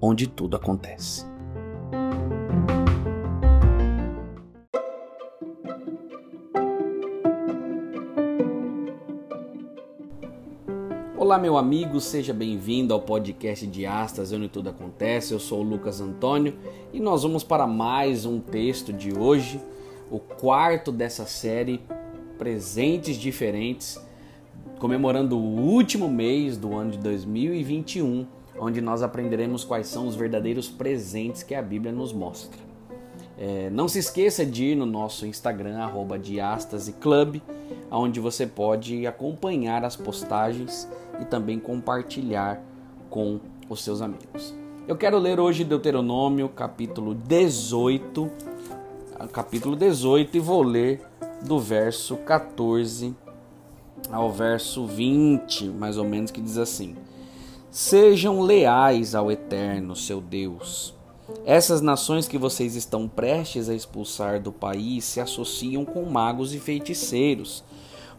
onde tudo acontece. Olá, meu amigo, seja bem-vindo ao podcast de Astas, onde tudo acontece. Eu sou o Lucas Antônio e nós vamos para mais um texto de hoje, o quarto dessa série Presentes Diferentes, comemorando o último mês do ano de 2021, onde nós aprenderemos quais são os verdadeiros presentes que a Bíblia nos mostra. É, não se esqueça de ir no nosso Instagram, arroba Club, onde você pode acompanhar as postagens e também compartilhar com os seus amigos. Eu quero ler hoje Deuteronômio, capítulo 18, capítulo 18 e vou ler do verso 14 ao verso 20, mais ou menos, que diz assim: Sejam leais ao Eterno, seu Deus. Essas nações que vocês estão prestes a expulsar do país se associam com magos e feiticeiros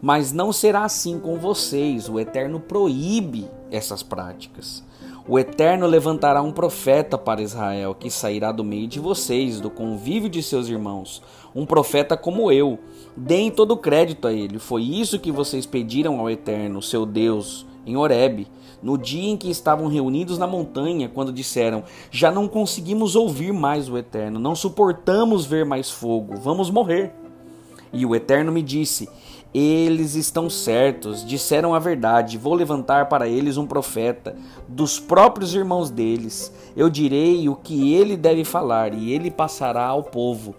mas não será assim com vocês. O Eterno proíbe essas práticas. O Eterno levantará um profeta para Israel, que sairá do meio de vocês, do convívio de seus irmãos, um profeta como eu. Deem todo o crédito a ele. Foi isso que vocês pediram ao Eterno, seu Deus, em Horebe, no dia em que estavam reunidos na montanha, quando disseram: Já não conseguimos ouvir mais o Eterno, não suportamos ver mais fogo, vamos morrer. E o Eterno me disse: eles estão certos, disseram a verdade. Vou levantar para eles um profeta, dos próprios irmãos deles. Eu direi o que ele deve falar, e ele passará ao povo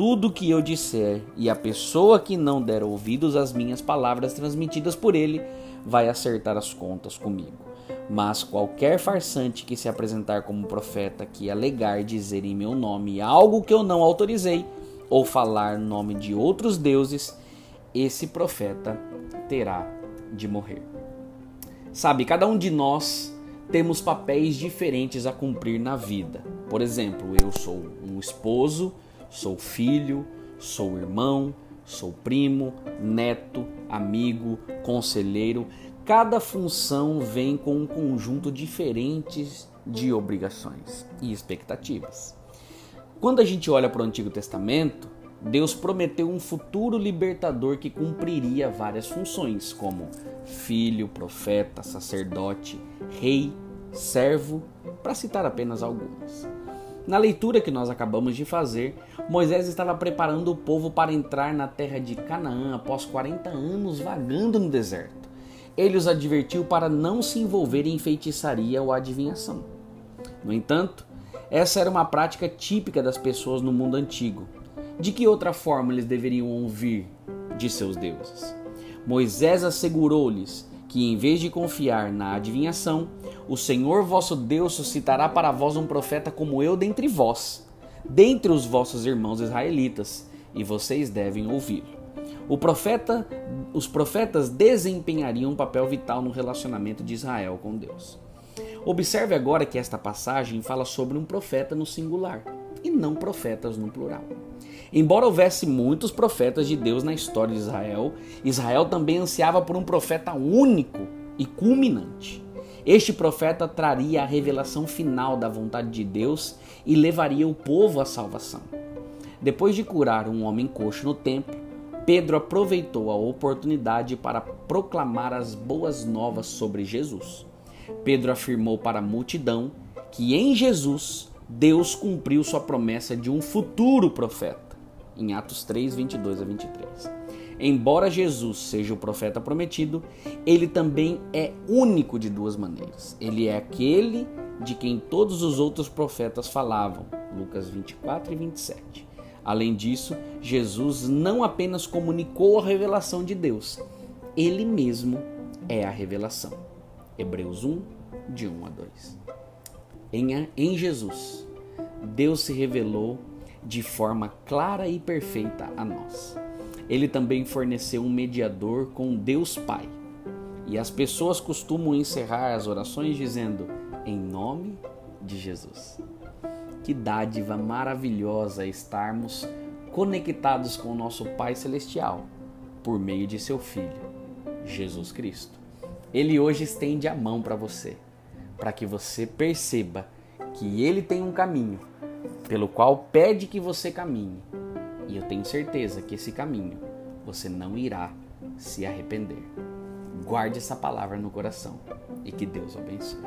tudo que eu disser. E a pessoa que não der ouvidos às minhas palavras transmitidas por ele vai acertar as contas comigo. Mas qualquer farsante que se apresentar como profeta que alegar dizer em meu nome algo que eu não autorizei, ou falar nome de outros deuses, esse profeta terá de morrer. Sabe, cada um de nós temos papéis diferentes a cumprir na vida. Por exemplo, eu sou um esposo, sou filho, sou irmão, sou primo, neto, amigo, conselheiro. Cada função vem com um conjunto diferente de obrigações e expectativas. Quando a gente olha para o Antigo Testamento, Deus prometeu um futuro libertador que cumpriria várias funções, como filho, profeta, sacerdote, rei, servo, para citar apenas algumas. Na leitura que nós acabamos de fazer, Moisés estava preparando o povo para entrar na terra de Canaã após 40 anos vagando no deserto. Ele os advertiu para não se envolverem em feitiçaria ou adivinhação. No entanto, essa era uma prática típica das pessoas no mundo antigo de que outra forma eles deveriam ouvir de seus deuses? Moisés assegurou-lhes que, em vez de confiar na adivinhação, o Senhor vosso Deus suscitará para vós um profeta como eu dentre vós, dentre os vossos irmãos israelitas, e vocês devem ouvi-lo. O profeta, os profetas desempenhariam um papel vital no relacionamento de Israel com Deus. Observe agora que esta passagem fala sobre um profeta no singular e não profetas no plural. Embora houvesse muitos profetas de Deus na história de Israel, Israel também ansiava por um profeta único e culminante. Este profeta traria a revelação final da vontade de Deus e levaria o povo à salvação. Depois de curar um homem coxo no templo, Pedro aproveitou a oportunidade para proclamar as boas novas sobre Jesus. Pedro afirmou para a multidão que em Jesus Deus cumpriu sua promessa de um futuro profeta em Atos 3, 22 a 23. Embora Jesus seja o profeta prometido, ele também é único de duas maneiras. Ele é aquele de quem todos os outros profetas falavam, Lucas 24 e 27. Além disso, Jesus não apenas comunicou a revelação de Deus, ele mesmo é a revelação. Hebreus 1, de 1 a 2. Em, em Jesus, Deus se revelou de forma clara e perfeita a nós. Ele também forneceu um mediador com Deus Pai. E as pessoas costumam encerrar as orações dizendo: Em nome de Jesus. Que dádiva maravilhosa estarmos conectados com o nosso Pai Celestial por meio de seu Filho, Jesus Cristo. Ele hoje estende a mão para você, para que você perceba que ele tem um caminho pelo qual pede que você caminhe. E eu tenho certeza que esse caminho você não irá se arrepender. Guarde essa palavra no coração e que Deus o abençoe.